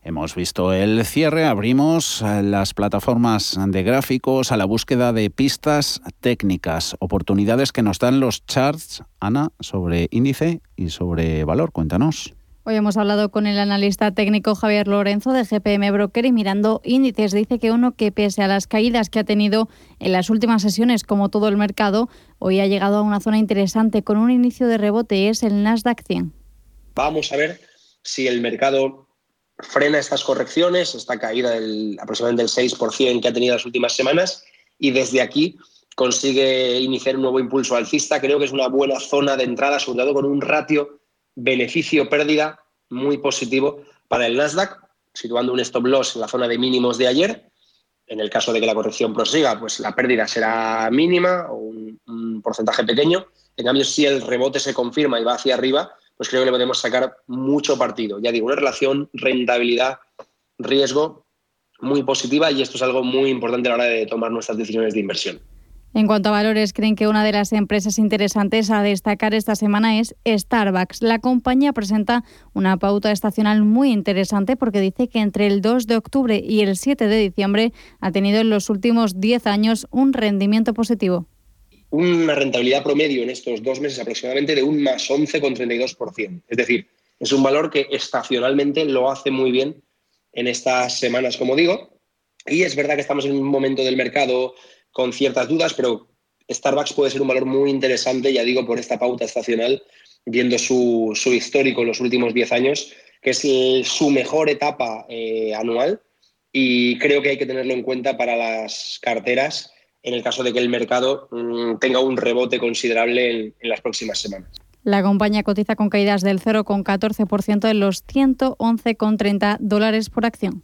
Hemos visto el cierre, abrimos las plataformas de gráficos a la búsqueda de pistas técnicas, oportunidades que nos dan los charts, Ana, sobre índice y sobre valor. Cuéntanos. Hoy hemos hablado con el analista técnico Javier Lorenzo de GPM Broker y mirando índices dice que uno que pese a las caídas que ha tenido en las últimas sesiones como todo el mercado, hoy ha llegado a una zona interesante con un inicio de rebote es el Nasdaq 100. Vamos a ver si el mercado frena estas correcciones, esta caída del aproximadamente del 6% que ha tenido las últimas semanas y desde aquí consigue iniciar un nuevo impulso alcista. Creo que es una buena zona de entrada, sobre todo con un ratio beneficio-pérdida muy positivo para el Nasdaq, situando un stop loss en la zona de mínimos de ayer. En el caso de que la corrección prosiga, pues la pérdida será mínima o un, un porcentaje pequeño. En cambio, si el rebote se confirma y va hacia arriba, pues creo que le podemos sacar mucho partido. Ya digo, una relación rentabilidad-riesgo muy positiva y esto es algo muy importante a la hora de tomar nuestras decisiones de inversión. En cuanto a valores, creen que una de las empresas interesantes a destacar esta semana es Starbucks. La compañía presenta una pauta estacional muy interesante porque dice que entre el 2 de octubre y el 7 de diciembre ha tenido en los últimos 10 años un rendimiento positivo una rentabilidad promedio en estos dos meses aproximadamente de un más 11,32%. Es decir, es un valor que estacionalmente lo hace muy bien en estas semanas, como digo. Y es verdad que estamos en un momento del mercado con ciertas dudas, pero Starbucks puede ser un valor muy interesante, ya digo, por esta pauta estacional, viendo su, histórico en los últimos 10 años, que es su mejor etapa eh, anual. Y creo que hay que tenerlo en cuenta para las carteras en el caso de que el mercado mm, tenga un rebote considerable en, en las próximas semanas. La compañía cotiza con caídas del 0,14% en los 111,30 dólares por acción.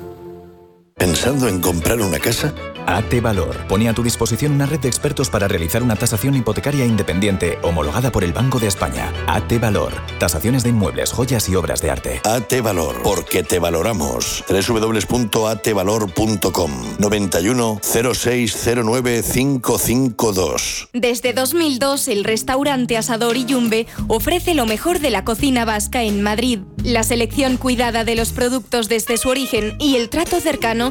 ¿Pensando en comprar una casa? AT Valor pone a tu disposición una red de expertos para realizar una tasación hipotecaria independiente homologada por el Banco de España. AT Valor. Tasaciones de inmuebles, joyas y obras de arte. AT Valor. Porque te valoramos. www.atvalor.com 91 0609 552. Desde 2002, el restaurante Asador y Yumbe ofrece lo mejor de la cocina vasca en Madrid. La selección cuidada de los productos desde su origen y el trato cercano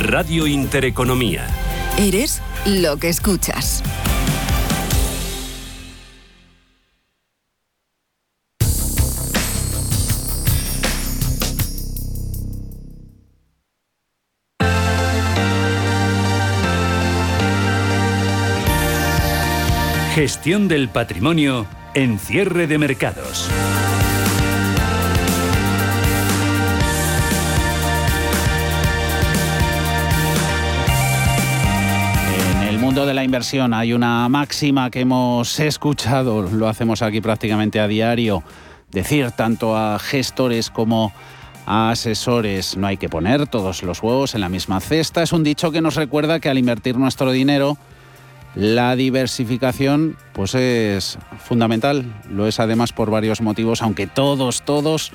Radio Intereconomía Eres lo que escuchas. Gestión del patrimonio en cierre de mercados. Hay una máxima que hemos escuchado, lo hacemos aquí prácticamente a diario, decir tanto a gestores como a asesores, no hay que poner todos los huevos en la misma cesta. Es un dicho que nos recuerda que al invertir nuestro dinero La diversificación pues es fundamental, lo es además por varios motivos, aunque todos, todos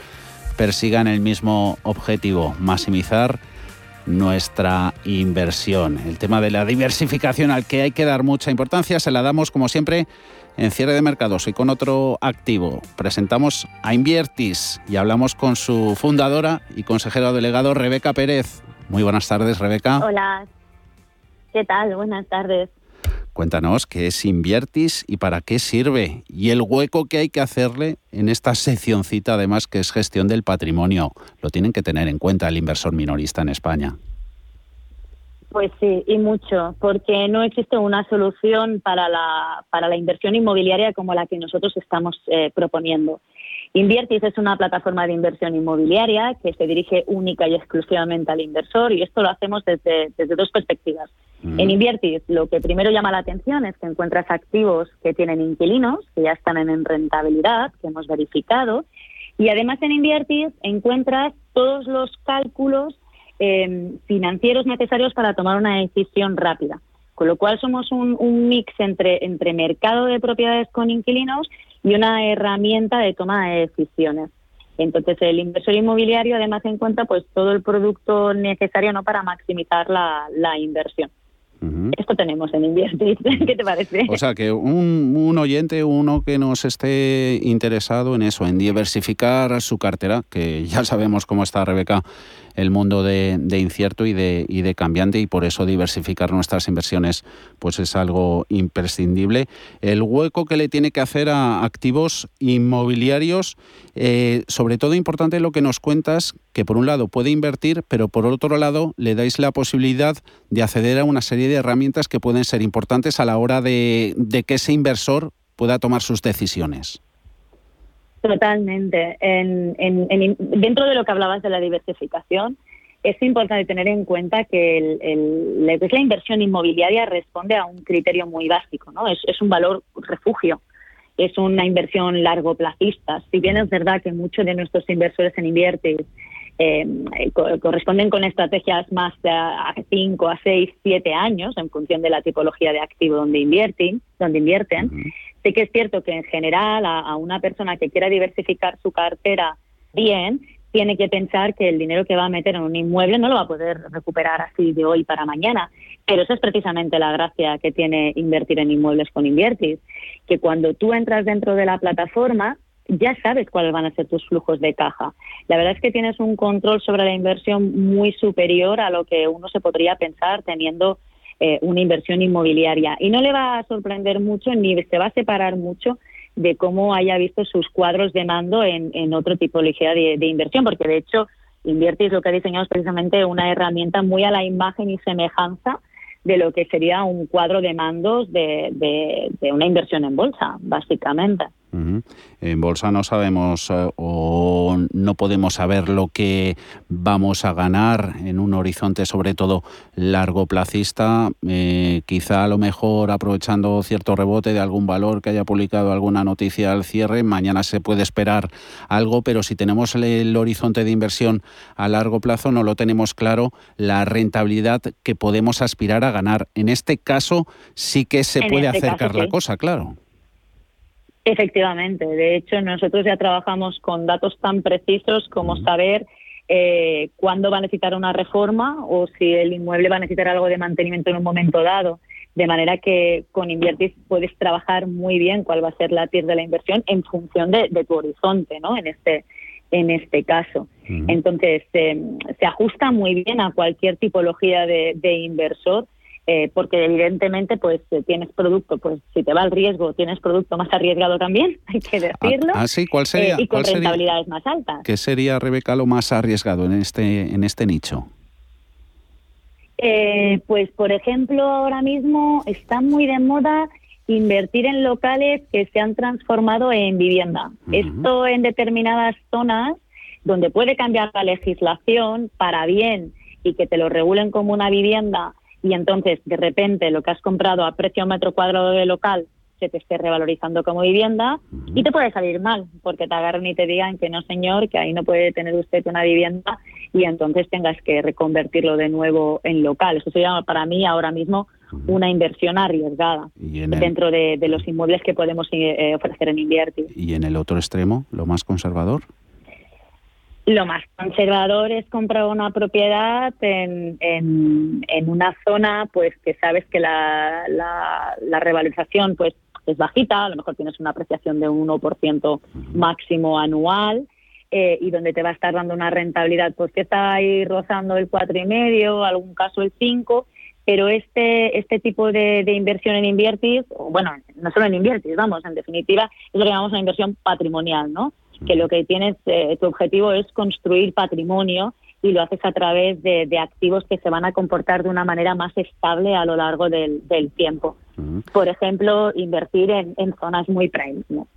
persigan el mismo objetivo, maximizar nuestra inversión. El tema de la diversificación al que hay que dar mucha importancia se la damos como siempre en cierre de mercados y con otro activo. Presentamos a Inviertis y hablamos con su fundadora y consejero delegado Rebeca Pérez. Muy buenas tardes, Rebeca. Hola. ¿Qué tal? Buenas tardes. Cuéntanos qué es Inviertis y para qué sirve y el hueco que hay que hacerle en esta seccioncita además que es gestión del patrimonio. Lo tienen que tener en cuenta el inversor minorista en España. Pues sí, y mucho, porque no existe una solución para la, para la inversión inmobiliaria como la que nosotros estamos eh, proponiendo. Inviertis es una plataforma de inversión inmobiliaria que se dirige única y exclusivamente al inversor y esto lo hacemos desde, desde dos perspectivas. En Inviertis lo que primero llama la atención es que encuentras activos que tienen inquilinos, que ya están en rentabilidad, que hemos verificado, y además en Inviertis encuentras todos los cálculos eh, financieros necesarios para tomar una decisión rápida. Con lo cual somos un, un, mix entre, entre mercado de propiedades con inquilinos y una herramienta de toma de decisiones. Entonces el inversor inmobiliario además encuentra pues todo el producto necesario no para maximizar la, la inversión. Esto tenemos en Inviertis. ¿Qué te parece? O sea, que un, un, oyente, uno que nos esté interesado en eso, en diversificar su cartera, que ya sabemos cómo está Rebeca el mundo de, incierto y de, y de cambiante y por eso diversificar nuestras inversiones pues es algo imprescindible. El hueco que le tiene que hacer a activos inmobiliarios, eh, sobre todo importante lo que nos cuentas, que por un lado puede invertir, pero por otro lado le dais la posibilidad de acceder a una serie de herramientas que pueden ser importantes a la hora de, de que ese inversor pueda tomar sus decisiones. Totalmente. En, en, dentro de lo que hablabas de la diversificación, es importante tener en cuenta que la inversión inmobiliaria responde a un criterio muy básico, ¿no? Es, es un valor refugio, es una inversión largo plazista. Si bien es verdad que muchos de nuestros inversores en invierte eh, corresponden con estrategias más a 5, a 6, 7 años en función de la tipología de activo donde invierten, donde invierten. Sí que es cierto que en general a, una persona que quiera diversificar su cartera bien, tiene que pensar que el dinero que va a meter en un inmueble no lo va a poder recuperar así de hoy para mañana. Pero esa es precisamente la gracia que tiene invertir en inmuebles con Inviertis, que cuando tú entras dentro de la plataforma ya sabes cuáles van a ser tus flujos de caja. La verdad es que tienes un control sobre la inversión muy superior a lo que uno se podría pensar teniendo eh, una inversión inmobiliaria. Y no le va a sorprender mucho ni se va a separar mucho de cómo haya visto sus cuadros de mando en, en otro tipología de, de inversión, porque de hecho Inviertis lo que ha diseñado es precisamente una herramienta muy a la imagen y semejanza de lo que sería un cuadro de mandos de, de, de una inversión en bolsa, básicamente. En bolsa no sabemos eh, o no podemos saber lo que vamos a ganar en un horizonte sobre todo largo plazista, eh, quizá a lo mejor aprovechando cierto rebote de algún valor que haya publicado alguna noticia al cierre, mañana se puede esperar algo, pero si tenemos el, horizonte de inversión a largo plazo no lo tenemos claro la rentabilidad que podemos aspirar a ganar. En este caso sí que se puede este acercar la cosa, claro. Efectivamente, de hecho nosotros ya trabajamos con datos tan precisos como saber eh, cuándo va a necesitar una reforma o si el inmueble va a necesitar algo de mantenimiento en un momento dado. De manera que con Inviertis puedes trabajar muy bien cuál va a ser la TIR de la inversión en función de, tu horizonte, ¿no? En este, en este caso. Entonces, eh, se ajusta muy bien a cualquier tipología de, de inversor eh, porque evidentemente pues eh, tienes producto, pues si te va el riesgo, tienes producto más arriesgado también, hay que decirlo. Ah, sí, ¿cuál sería? Eh, y con rentabilidades más altas. ¿Qué sería, Rebeca, lo más arriesgado en este, en este nicho? pues, por ejemplo, ahora mismo está muy de moda invertir en locales que se han transformado en vivienda. Esto en determinadas zonas donde puede cambiar la legislación para bien y que te lo regulen como una vivienda y entonces de repente lo que has comprado a precio metro cuadrado de local se te esté revalorizando como vivienda y te puede salir mal porque te agarren y te digan que no señor, que ahí no puede tener usted una vivienda y entonces tengas que reconvertirlo de nuevo en local. Eso se llama para mí ahora mismo una inversión arriesgada dentro de, los inmuebles que podemos eh, ofrecer en Invertir. ¿Y en el otro extremo, lo más conservador? Lo más conservador es comprar una propiedad en, en, una zona pues que sabes que la, la, revalorización pues es bajita, a lo mejor tienes una apreciación de un 1% máximo anual eh, y donde te va a estar dando una rentabilidad pues que está ahí rozando el cuatro y medio, algún caso el 5, pero este este tipo de, inversión en Inviertis, bueno, no solo en Inviertis, vamos, en definitiva es lo que llamamos una inversión patrimonial, ¿no? Que lo que tienes, eh, tu objetivo es construir patrimonio y lo haces a través de, activos que se van a comportar de una manera más estable a lo largo del, tiempo. Por ejemplo, invertir en, en zonas muy prime, ¿no?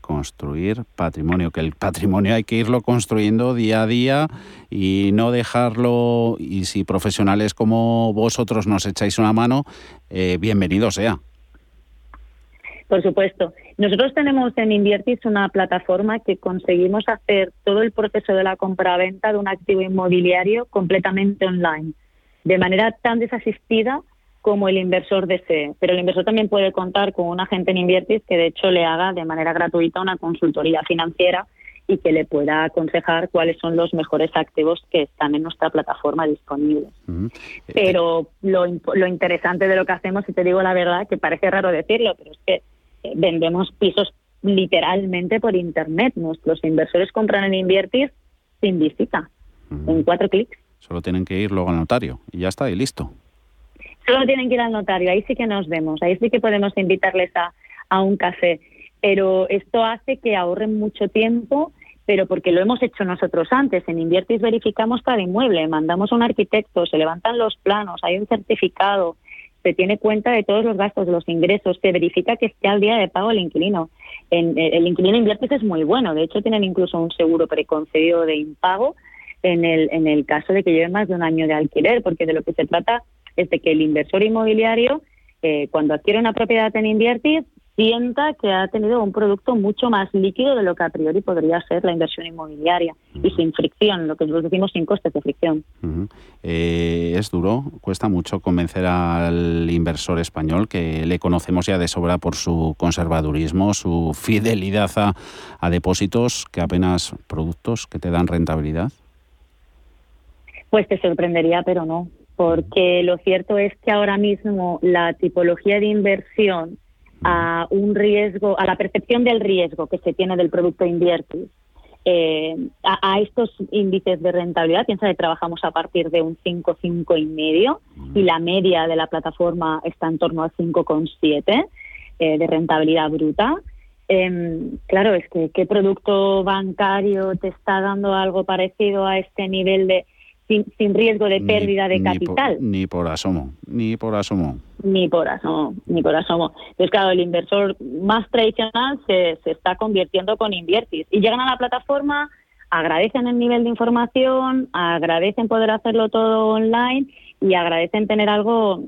construir patrimonio, que el patrimonio hay que irlo construyendo día a día y no dejarlo, y si profesionales como vosotros nos echáis una mano, eh, bienvenido sea. Por supuesto. Nosotros tenemos en Inviertis una plataforma que conseguimos hacer todo el proceso de la compra-venta de un activo inmobiliario completamente online, de manera tan desasistida como el inversor desee. Pero el inversor también puede contar con un agente en Inviertis que de hecho le haga de manera gratuita una consultoría financiera y que le pueda aconsejar cuáles son los mejores activos que están en nuestra plataforma disponibles. Pero lo, lo interesante de lo que hacemos, y te digo la verdad, que parece raro decirlo, pero es que eh, vendemos pisos literalmente por Internet. Nuestros inversores compran en Inviertis sin visita, en cuatro clics. Solo tienen que ir luego al notario y ya está, y listo. Solo tienen que ir al notario, ahí sí que nos vemos, ahí sí que podemos invitarles a, a un café. Pero esto hace que ahorren mucho tiempo, pero porque lo hemos hecho nosotros antes. En Inviertis verificamos cada inmueble, mandamos a un arquitecto, se levantan los planos, hay un certificado, se tiene cuenta de todos los gastos, los ingresos, se verifica que esté al día de pago el inquilino. En, eh, el inquilino Inviertis es muy bueno, de hecho tienen incluso un seguro preconcedido de impago en el, en el caso de que lleve más de un año de alquiler, porque de lo que se trata es de que el inversor inmobiliario, eh, cuando adquiere una propiedad en Inviertis, sienta que ha tenido un producto mucho más líquido de lo que a priori podría ser la inversión inmobiliaria y sin fricción, lo que nosotros decimos sin costes de fricción. Eh, es duro, cuesta mucho convencer al inversor español que le conocemos ya de sobra por su conservadurismo, su fidelidad a, a depósitos, que apenas productos que te dan rentabilidad. Pues te sorprendería, pero no porque lo cierto es que ahora mismo la tipología de inversión a un riesgo, a la percepción del riesgo que se tiene del producto Inviertis, eh, a, estos índices de rentabilidad, piensa que trabajamos a partir de un 5, 5 y medio y la media de la plataforma está en torno al 5,7 eh, de rentabilidad bruta. Em, claro, es que qué producto bancario te está dando algo parecido a este nivel de sin, riesgo de pérdida de capital. Ni por, asomo, ni por asomo. Ni por asomo, ni por asomo. Entonces, claro, el inversor más tradicional se, se está convirtiendo con Inviertis. Y llegan a la plataforma, agradecen el nivel de información, agradecen poder hacerlo todo online y agradecen tener algo,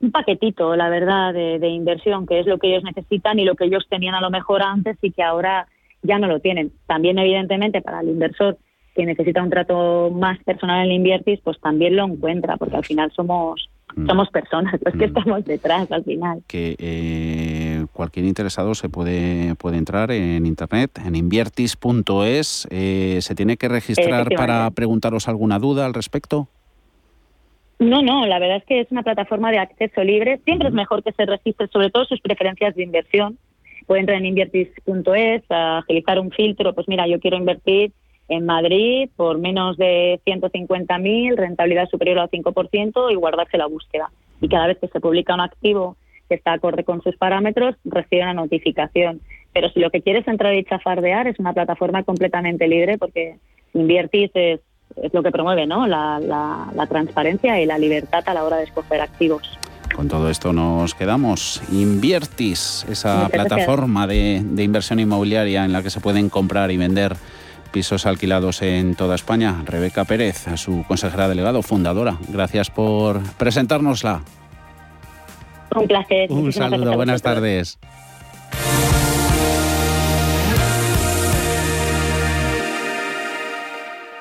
un paquetito, la verdad, de, de inversión, que es lo que ellos necesitan y lo que ellos tenían a lo mejor antes y que ahora ya no lo tienen. También, evidentemente, para el inversor que necesita un trato más personal en Inviertis, pues también lo encuentra, porque al final somos mm. somos personas los que mm. estamos detrás al final. Que eh, cualquier interesado se puede, puede entrar en internet, en inviertis.es. Eh, ¿Se tiene que registrar para preguntaros alguna duda al respecto? No, no, la verdad es que es una plataforma de acceso libre. Siempre es mejor que se registre sobre todo sus preferencias de inversión. Puede entrar en inviertis.es, agilizar un filtro, pues mira, yo quiero invertir en Madrid por menos de 150.000, rentabilidad superior al 5% y guardarse la búsqueda. Y cada vez que se publica un activo que está acorde con sus parámetros, recibe una notificación. Pero si lo que quieres entrar y chafardear, es una plataforma completamente libre porque Inviertis es, es lo que promueve ¿no? La, la, transparencia y la libertad a la hora de escoger activos. Con todo esto nos quedamos. Inviertis, esa plataforma de, de inversión inmobiliaria en la que se pueden comprar y vender pisos alquilados en toda España. Rebeca Pérez, su consejera delegado, fundadora. Gracias por presentárnosla. Un placer. Un saludo, buenas tardes.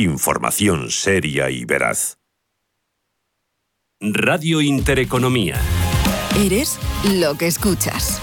Información seria y veraz. Radio Intereconomía. Eres lo que escuchas.